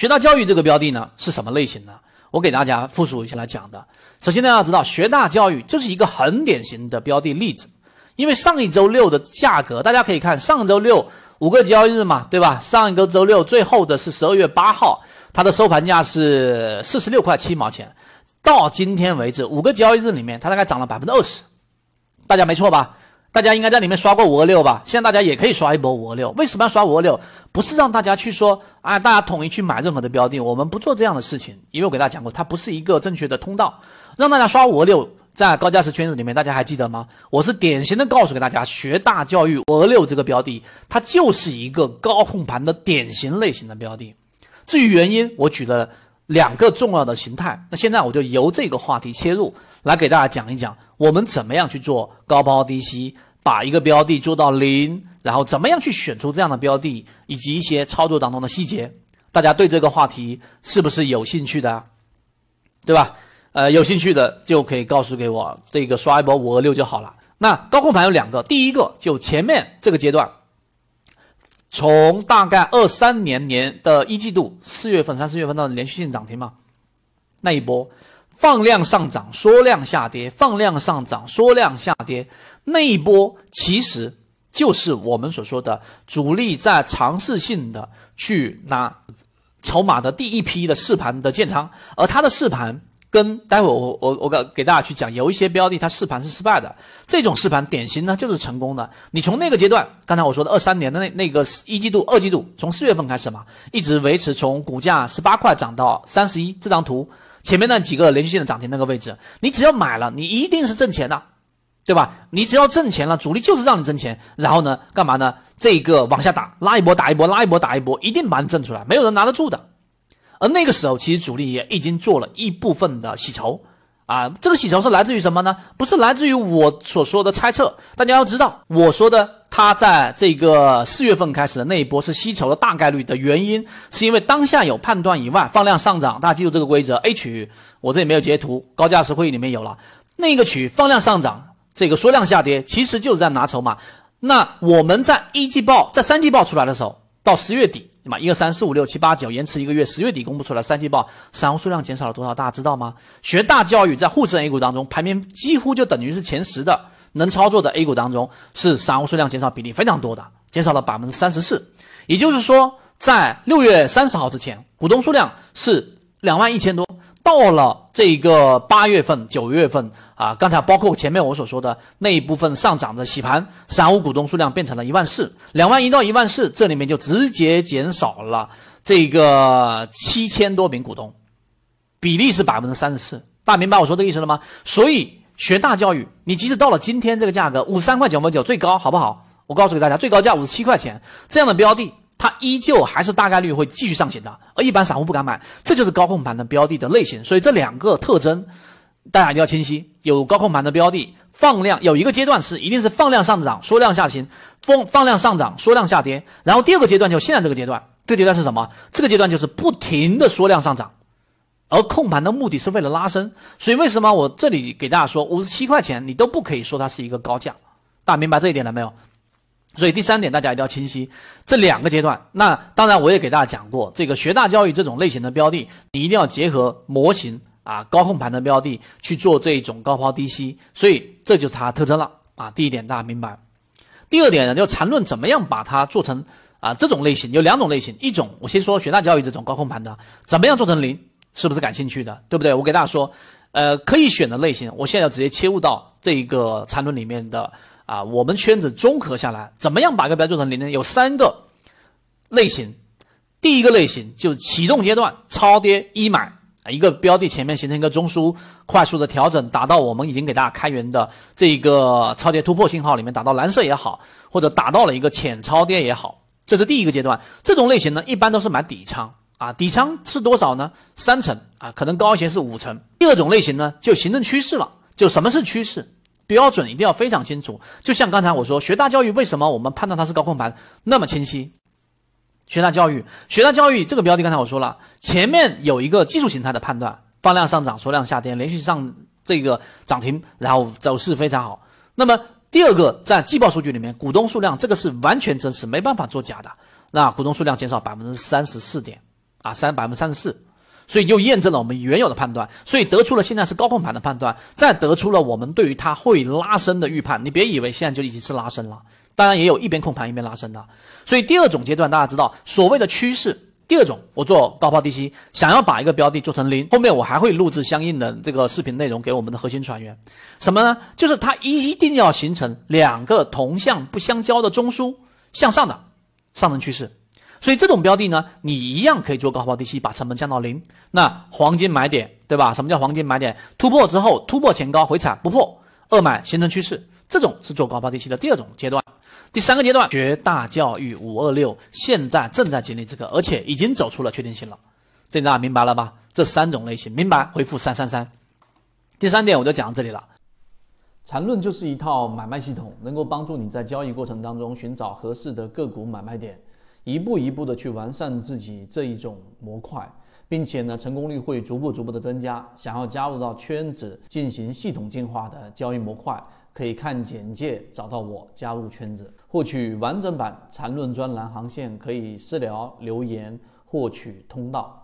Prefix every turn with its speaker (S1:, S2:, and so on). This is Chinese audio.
S1: 学大教育这个标的呢是什么类型呢？我给大家复述一下来讲的。首先大家要知道，学大教育就是一个很典型的标的例子，因为上一周六的价格，大家可以看上周六五个交易日嘛，对吧？上一个周六最后的是十二月八号，它的收盘价是四十六块七毛钱，到今天为止五个交易日里面，它大概涨了百分之二十，大家没错吧？大家应该在里面刷过五二六吧？现在大家也可以刷一波五二六。为什么要刷五二六？不是让大家去说啊，大家统一去买任何的标的，我们不做这样的事情。因为我给大家讲过，它不是一个正确的通道。让大家刷五二六，在高价值圈子里面，大家还记得吗？我是典型的告诉给大家，学大教育五二六这个标的，它就是一个高控盘的典型类型的标的。至于原因，我举了两个重要的形态。那现在我就由这个话题切入，来给大家讲一讲。我们怎么样去做高抛低吸，把一个标的做到零，然后怎么样去选出这样的标的，以及一些操作当中的细节，大家对这个话题是不是有兴趣的？对吧？呃，有兴趣的就可以告诉给我，这个刷一波五二六就好了。那高控盘有两个，第一个就前面这个阶段，从大概二三年年的一季度四月份、三四月份到连续性涨停嘛，那一波。放量上涨，缩量下跌；放量上涨，缩量下跌。那一波其实就是我们所说的主力在尝试性的去拿筹码的第一批的试盘的建仓，而它的试盘跟待会我我我给给大家去讲，有一些标的它试盘是失败的，这种试盘典型呢就是成功的。你从那个阶段，刚才我说的二三年的那那个一季度、二季度，从四月份开始嘛，一直维持从股价十八块涨到三十一，这张图。前面那几个连续性的涨停那个位置，你只要买了，你一定是挣钱的，对吧？你只要挣钱了，主力就是让你挣钱，然后呢，干嘛呢？这个往下打，拉一波打一波，拉一波打一波，一定把你挣出来，没有人拿得住的。而那个时候，其实主力也已经做了一部分的洗筹啊，这个洗筹是来自于什么呢？不是来自于我所说的猜测，大家要知道，我说的。它在这个四月份开始的那一波是吸筹的大概率的原因，是因为当下有判断以外放量上涨，大家记住这个规则。A 区我这里没有截图，高价值会议里面有了。那个区放量上涨，这个缩量下跌，其实就是在拿筹码。那我们在一季报、在三季报出来的时候，到十月底，对吧？一二三四五六七八九，延迟一个月，十月底公布出来三季报，散户数量减少了多少？大家知道吗？学大教育在沪深 A 股当中排名几乎就等于是前十的。能操作的 A 股当中，是散户数量减少比例非常多的，减少了百分之三十四。也就是说，在六月三十号之前，股东数量是两万一千多。到了这个八月份、九月份啊，刚才包括前面我所说的那一部分上涨的洗盘，散户股东数量变成了一万四，两万一到一万四，这里面就直接减少了这个七千多名股东，比例是百分之三十四。大家明白我说这意思了吗？所以。学大教育，你即使到了今天这个价格五十三块九毛九最高，好不好？我告诉给大家，最高价五十七块钱，这样的标的，它依旧还是大概率会继续上行的，而一般散户不敢买，这就是高控盘的标的的类型。所以这两个特征，大家一定要清晰。有高控盘的标的，放量有一个阶段是一定是放量上涨，缩量下行，放放量上涨，缩量下跌。然后第二个阶段就现在这个阶段，这个阶段是什么？这个阶段就是不停的缩量上涨。而控盘的目的是为了拉升，所以为什么我这里给大家说五十七块钱，你都不可以说它是一个高价，大家明白这一点了没有？所以第三点大家一定要清晰，这两个阶段。那当然我也给大家讲过，这个学大教育这种类型的标的，你一定要结合模型啊，高控盘的标的去做这种高抛低吸，所以这就是它特征了啊。第一点大家明白，第二点呢就缠论怎么样把它做成啊这种类型，有两种类型，一种我先说学大教育这种高控盘的，怎么样做成零？是不是感兴趣的，对不对？我给大家说，呃，可以选的类型，我现在要直接切入到这一个缠论里面的啊，我们圈子综合下来，怎么样把一个标做成零呢？有三个类型，第一个类型就是启动阶段超跌一买，一个标的前面形成一个中枢，快速的调整，达到我们已经给大家开源的这个超跌突破信号里面，打到蓝色也好，或者打到了一个浅超跌也好，这是第一个阶段。这种类型呢，一般都是买底仓。啊，底仓是多少呢？三成啊，可能高一些是五成。第二种类型呢，就形成趋势了。就什么是趋势？标准一定要非常清楚。就像刚才我说，学大教育为什么我们判断它是高控盘那么清晰？学大教育，学大教育这个标的，刚才我说了，前面有一个技术形态的判断，放量上涨，缩量下跌，连续上这个涨停，然后走势非常好。那么第二个，在季报数据里面，股东数量这个是完全真实，没办法作假的。那股东数量减少百分之三十四点。啊，三百分之三十四，所以又验证了我们原有的判断，所以得出了现在是高控盘的判断，再得出了我们对于它会拉升的预判。你别以为现在就已经是拉升了，当然也有一边控盘一边拉升的。所以第二种阶段，大家知道所谓的趋势。第二种，我做高抛低吸，想要把一个标的做成零，后面我还会录制相应的这个视频内容给我们的核心船员。什么呢？就是它一定要形成两个同向不相交的中枢向上的上升趋势。所以这种标的呢，你一样可以做高抛低吸，把成本降到零。那黄金买点，对吧？什么叫黄金买点？突破之后突破前高回踩不破，二买形成趋势，这种是做高抛低吸的第二种阶段。第三个阶段，学大教育五二六现在正在经历这个，而且已经走出了确定性了。这大家明白了吧？这三种类型，明白？回复三三三。第三点我就讲到这里了。
S2: 缠论就是一套买卖系统，能够帮助你在交易过程当中寻找合适的个股买卖点，一步一步的去完善自己这一种模块，并且呢，成功率会逐步逐步的增加。想要加入到圈子进行系统进化的交易模块。可以看简介找到我，加入圈子，获取完整版缠论专栏航线，可以私聊留言获取通道。